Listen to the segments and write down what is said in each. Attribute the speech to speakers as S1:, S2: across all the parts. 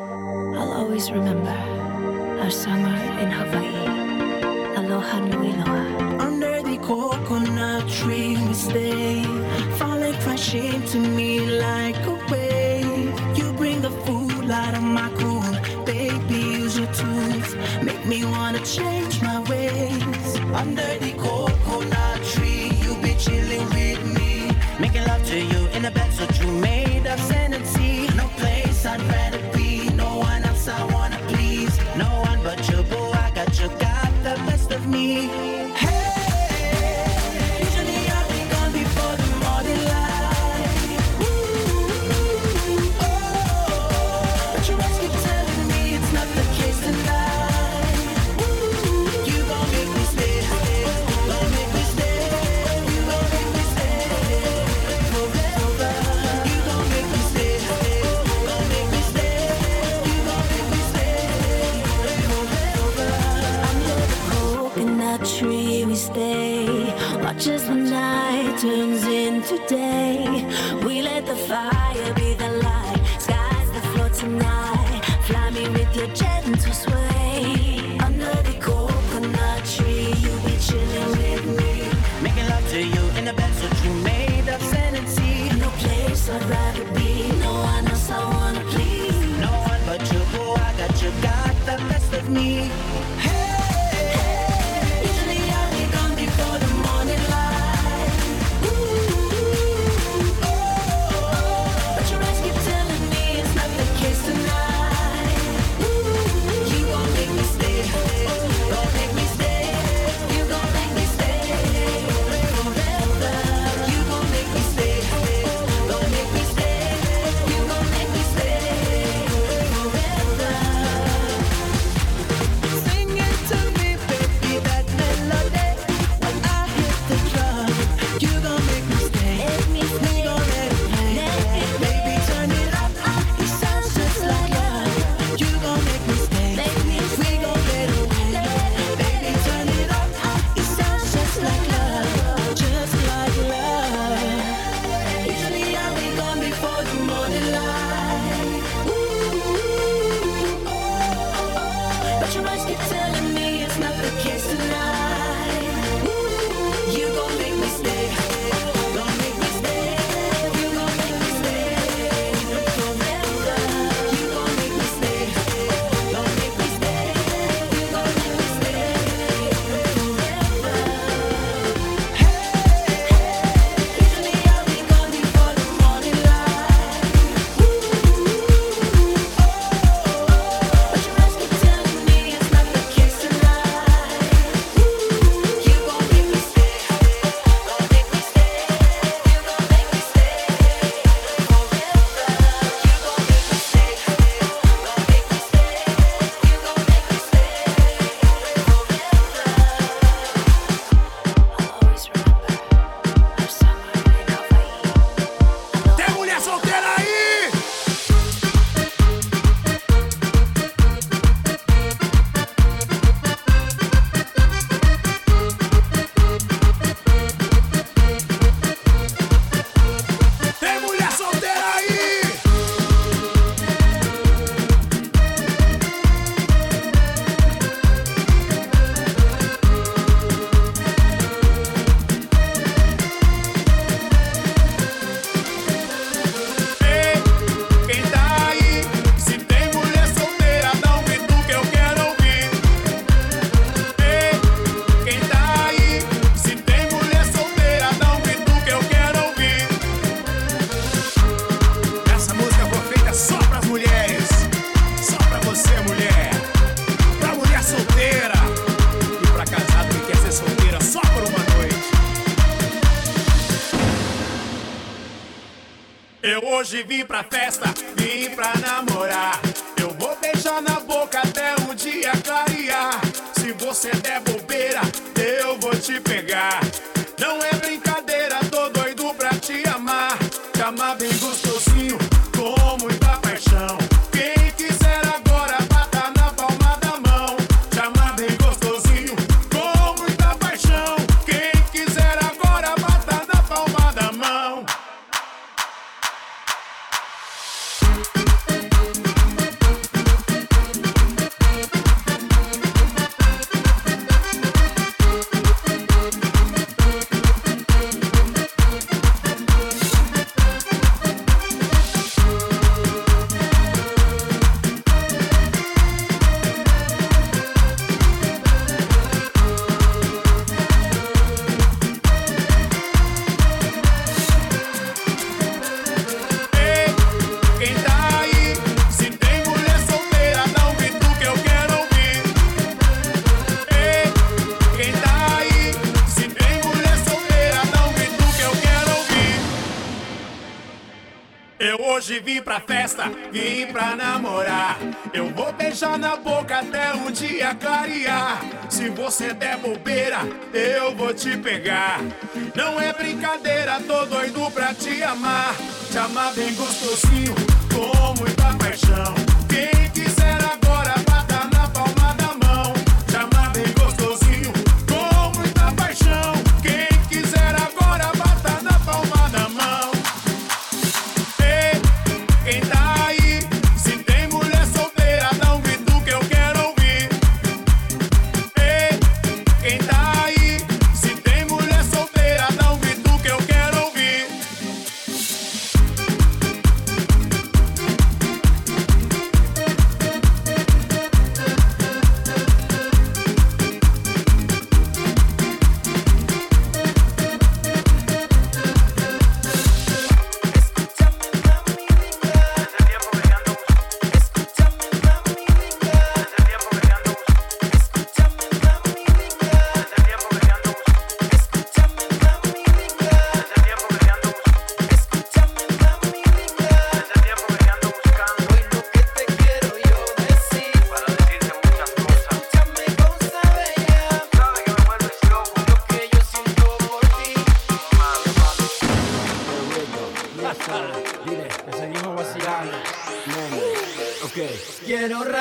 S1: I'll always remember our summer in Hawaii. Aloha nui loa.
S2: Under the coconut tree we stay, falling crashing to me like a wave. You bring the food out of my cool, baby. Use your tools, make me wanna change my ways. Under the coconut tree, you be chilling with me, making love to you in a bed so you made of sand.
S1: tree we stay. Watch as the night turns into day. We let the fire be the light. Sky's the floor tonight. Fly me with your gentle sway.
S3: chama bem gostosinho. vou te pegar. Não é brincadeira, tô doido pra te amar. Te amar bem gostosinho, com muita paixão. Quem quiser.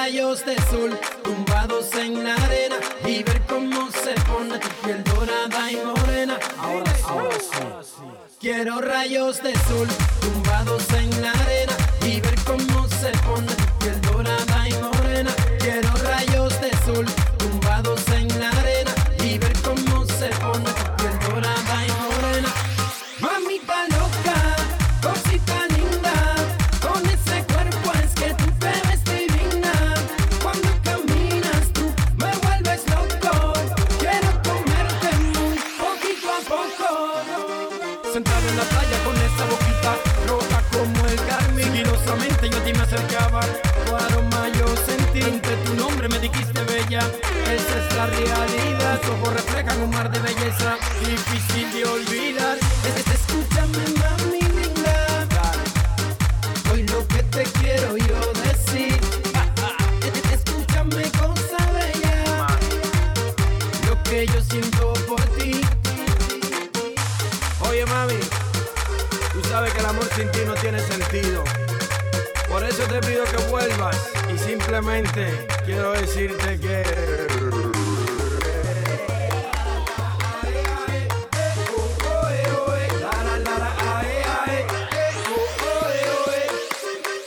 S4: rayos de sol tumbados en la arena y ver cómo se pone tu piel dorada y morena. Ahora sí, ahora sí. Quiero rayos de sol tumbados en la arena yo siento por ti. Oye mami, tú sabes que el amor sin ti no tiene sentido. Por eso te pido que vuelvas y simplemente quiero decirte que...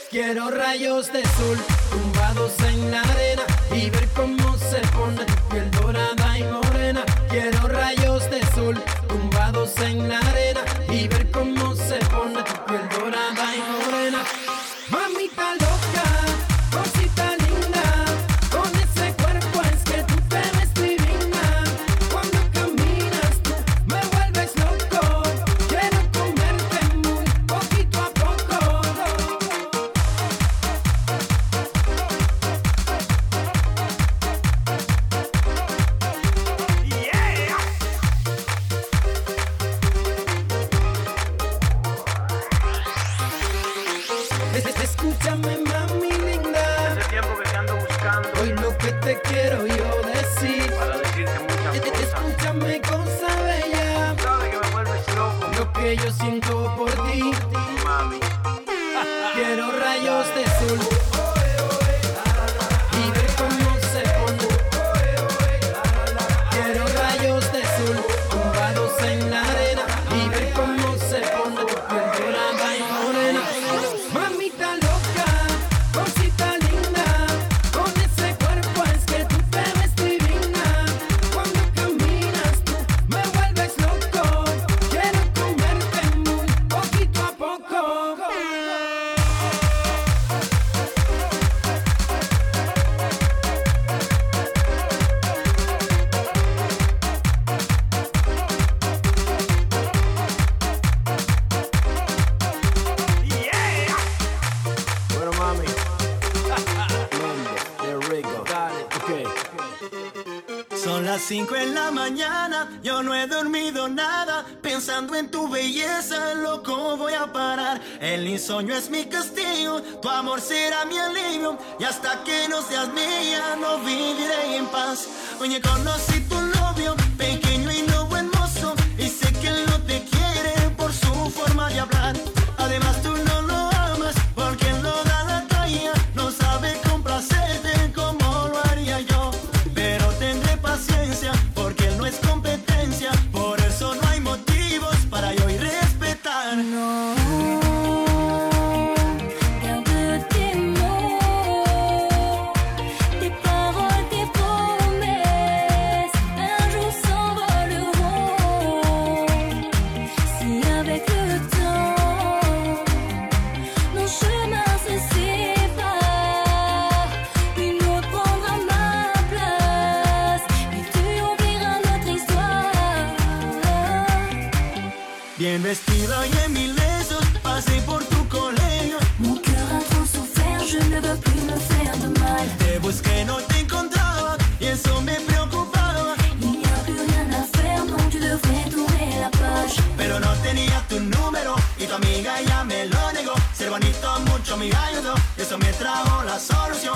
S4: Quiero rayos de sol tumbados en la arena y ver cómo se pone Escúchame.
S5: Hace tiempo que te ando buscando.
S4: Hoy lo que te quiero yo decir.
S5: Para decirte muchas cosas.
S4: Escúchame, cosa bella.
S5: Sabes que me vuelves loco.
S4: Lo que yo siento
S2: parar. El insomnio es mi castigo, tu amor será mi alivio. Y hasta que no seas mía, no viviré en paz. Oye, conocí tu novio, pequeño y nuevo hermoso. Y sé que él no te quiere por su forma de hablar. Además, tú no lo
S6: tu
S2: amiga ya me lo negó. Ser bonito mucho me ayudó. Eso me trajo la solución.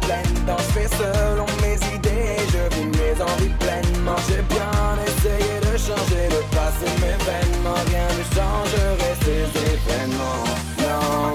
S7: pleine. Je fais selon mes idées Je vis mes envies pleinement. J'ai bien essayé de changer de passer mes vêtements Rien ne changerait ces événements. Non.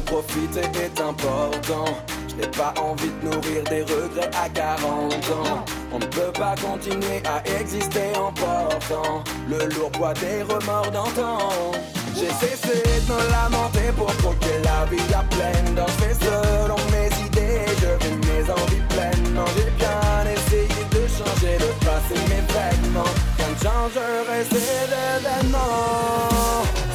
S7: profiter est important. Je n'ai pas envie de nourrir des regrets à 40 ans. On ne peut pas continuer à exister en portant le lourd poids des remords d'antan. J'ai cessé de me lamenter pour troquer la vie à pleine dans mes selon mes idées, je vis mes envies pleines. Non, j'ai bien essayé de changer, de passer mes vêtements. Quand changerait ces événements.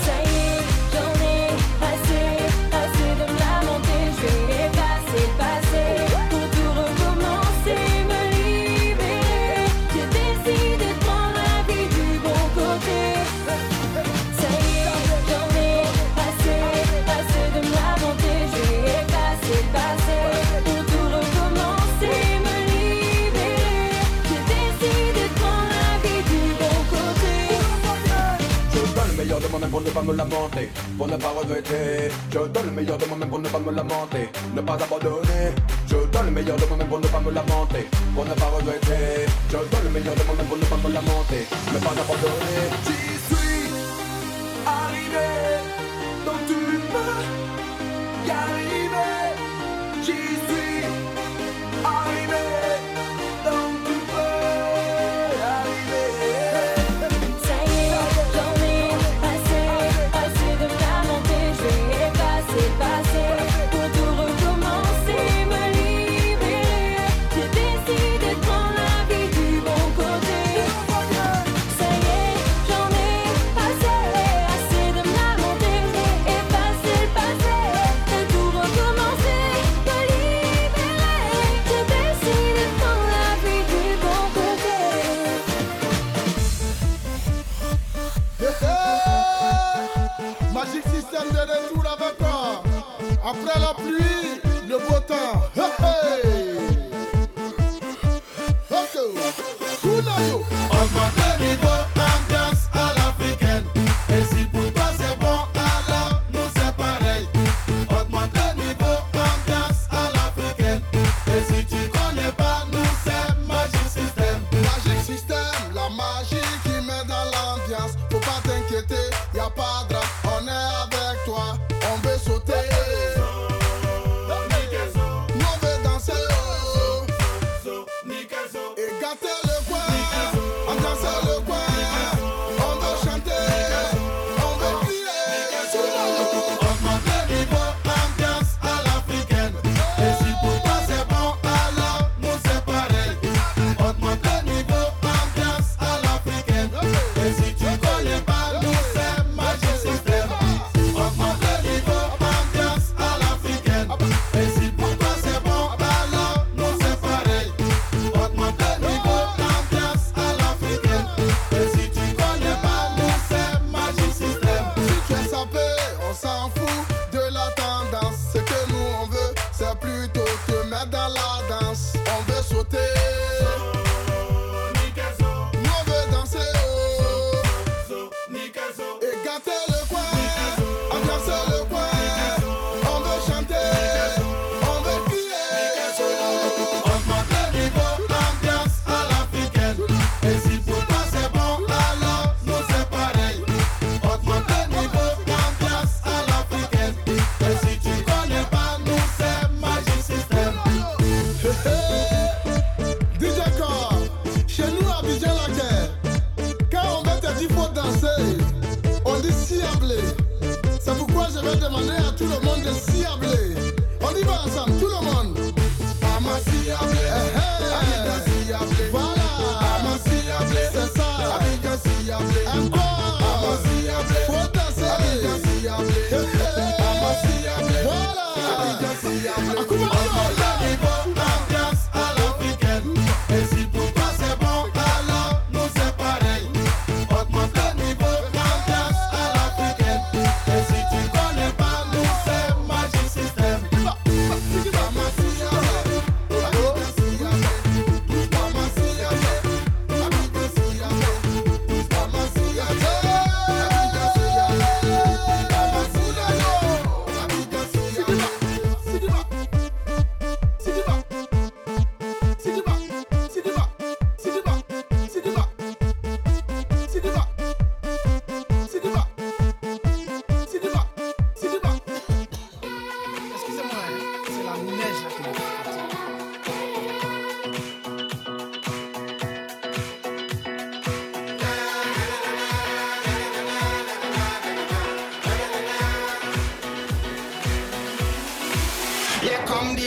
S8: pas regretter. Je donne le meilleur de moi-même pour ne pas me lamenter. Ne pas abandonner. Je donne le meilleur de moi-même pour ne pas me lamenter. Pour ne pas regretter.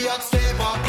S1: a stable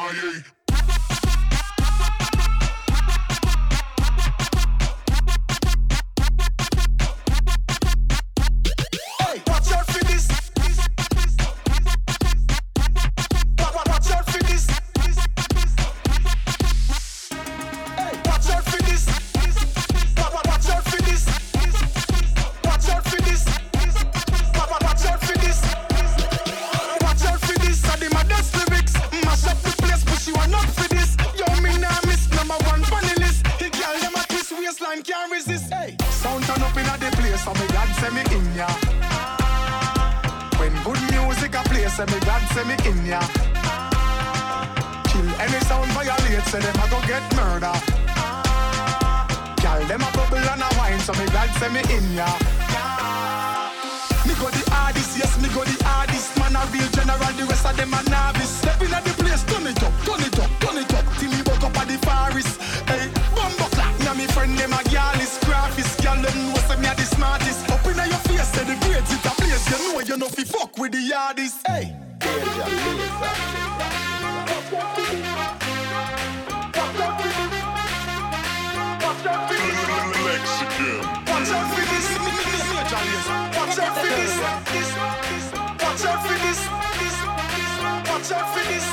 S1: Ai, ai,
S9: fi fuck with the yardies. Hey. Mexican. Watch out for this. Watch out for this. Watch out for this. Watch out for this. Watch out for this.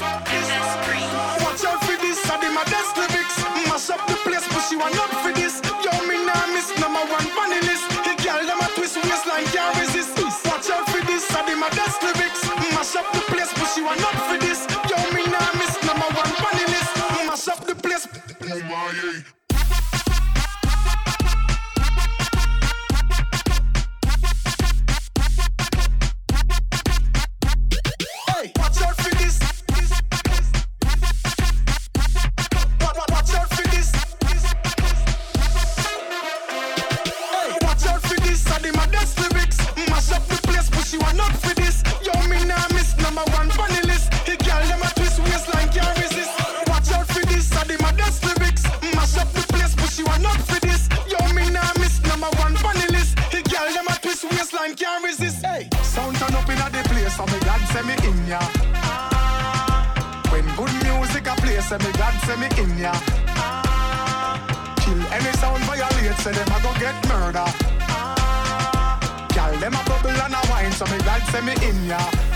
S9: For this. Me nah miss number one funny list. best. Mash up the place, but you are not for this. Yo, me nah miss number one money list. Mash up the place. Oh.
S10: So me God
S11: send me
S10: in ya. When good music
S11: a play,
S10: say me God
S11: send me
S10: in ya. Kill any sound violate, say them a go get murder. Girl, them a bubble
S11: and a
S10: wine, so me God
S11: send me in ya.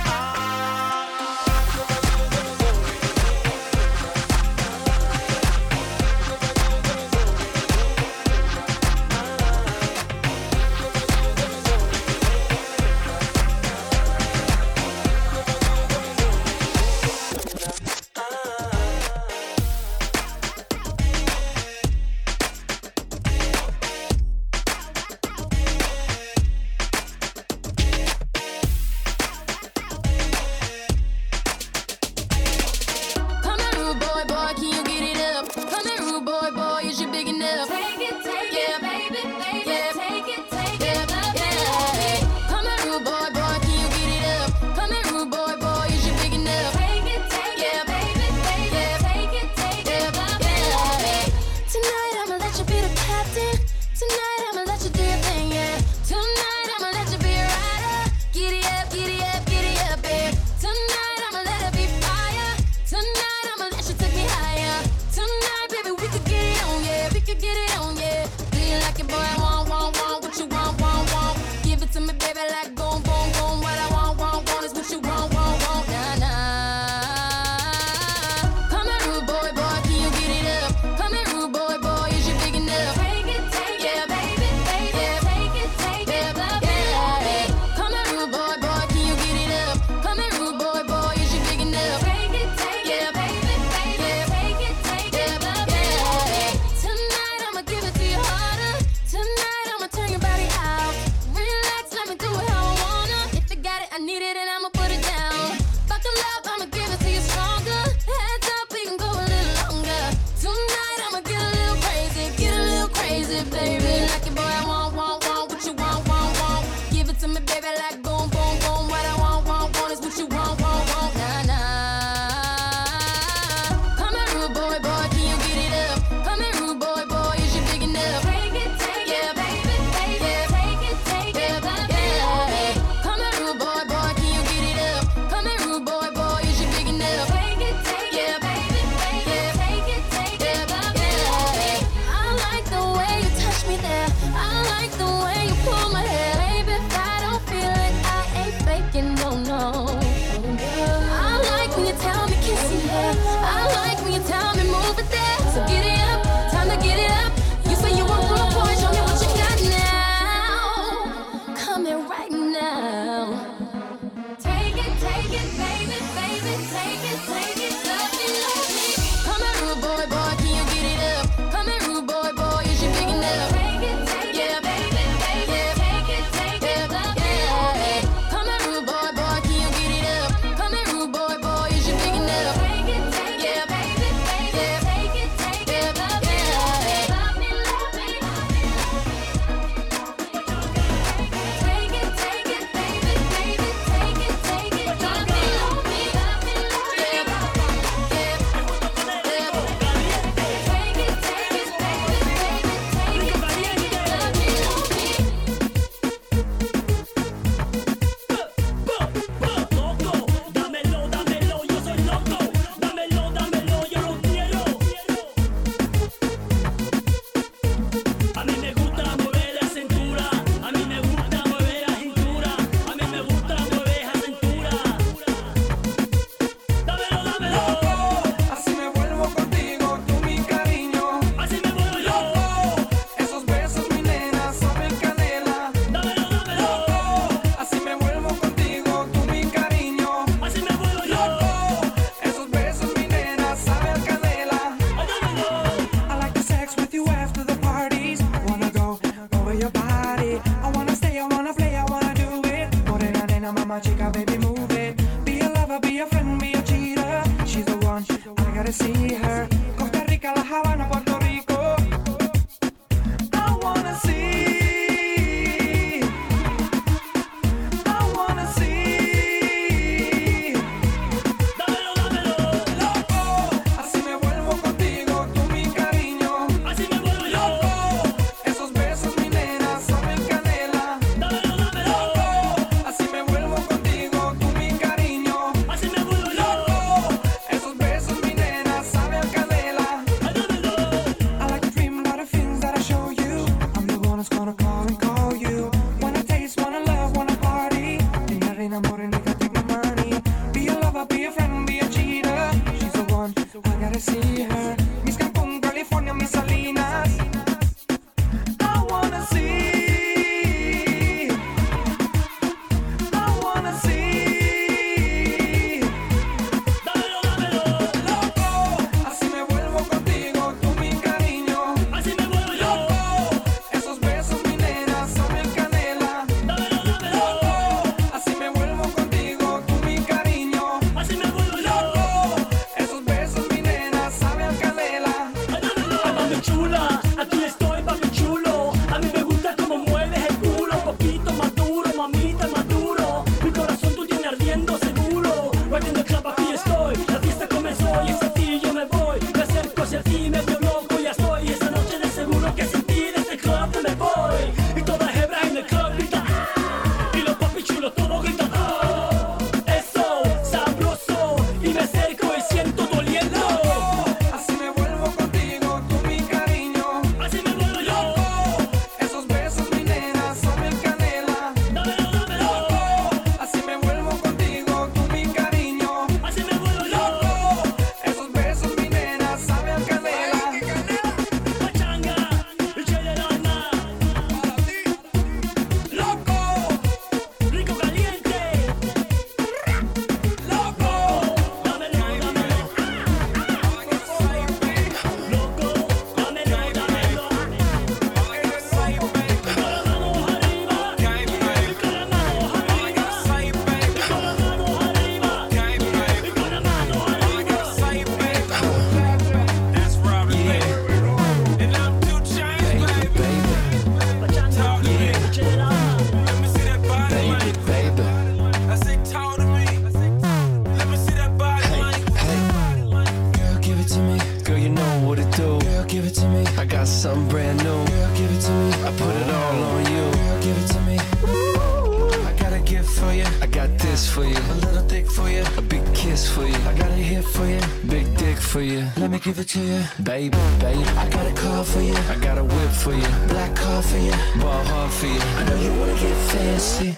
S12: give it to you. Baby, baby, I got a car for you. I got a whip for you. Black car for you. Ball hard for you. I know you wanna get fancy.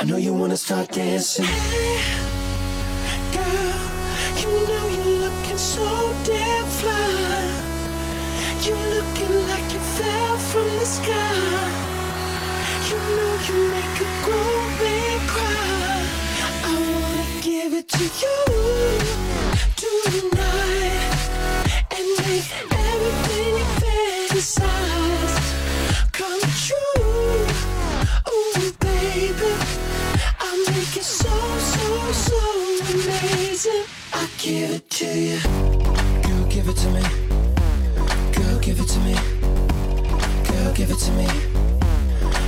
S12: I know you wanna start dancing.
S13: Hey, girl, you know you're looking so damn fly. You're looking like you fell from the sky. You know you make a grown man cry. I wanna give it to you. give it to you.
S12: Girl, give it to me. Girl, give it to me. Girl, give it to me.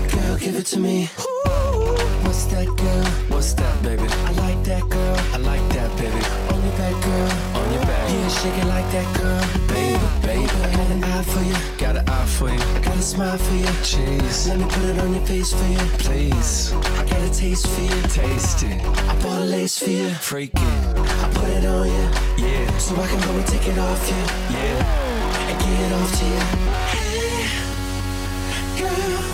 S12: Girl, give it to me. What's that girl? What's that, baby? I like that girl. I like that, baby. On your back, girl. On your back. Yeah, shake it like that, girl. Baby, baby. Got an eye for you. Got an eye for you. Got a smile for you. Chase. Let me put it on your face for you. Please. I got a taste for you. Taste it. I bought a lace for you. Freaking it on you. Yeah. So I can only take it off you. Yeah. And get it off to you.
S13: Hey, girl,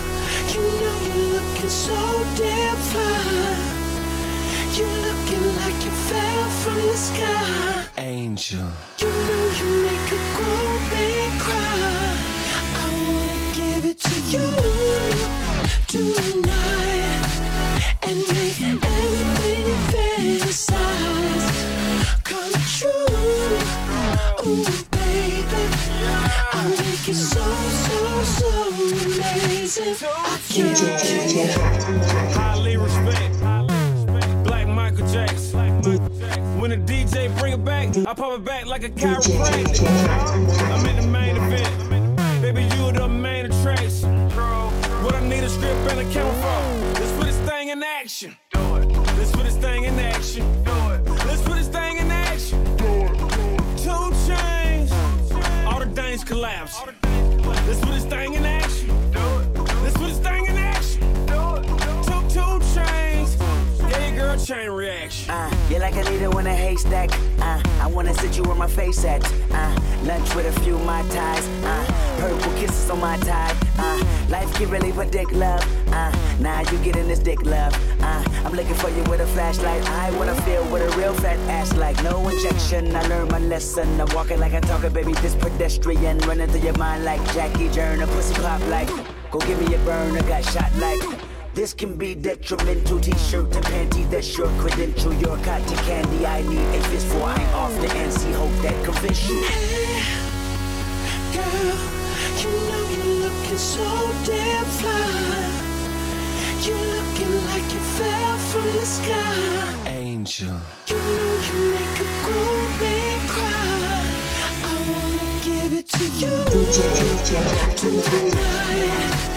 S13: you know you're looking so damn fine. You're looking like you fell from the sky.
S12: Angel.
S13: You know you make a grown man cry. I wanna give it to you tonight.
S14: Highly respect.
S13: Black Michael Jackson. When a DJ bring it back, I pop it back like a chiropractor. I'm in the main event. Baby, you the main attraction. What I need is script and a camera for. Let's put this thing in action. Let's put this thing in action. Let's put this thing in action. Two chains. All the things collapse. Chain reaction.
S15: Uh, you're like a leader in a haystack. Uh, I wanna sit you where my face at. Uh, lunch with a few my ties. Uh, purple kisses on my tie. Uh, life can really predict love. Uh, now you get in this dick love. Uh, I'm looking for you with a flashlight. I wanna feel what a real fat ass like. No injection. I learned my lesson. I'm walking like I talk it, baby. This pedestrian running through your mind like Jackie Joyner. Pussy pop like. Go give me a burner. Got shot like. This can be detrimental. T-shirt and panty, that's your credential. Your cotton candy. I need a fistful. I'm off the NC. Hope that convince you.
S2: Hey, Girl, you know you're looking so damn fly. You're looking like you fell from the sky.
S13: Angel.
S2: You know you make a grown man cry. I wanna give it to you tonight and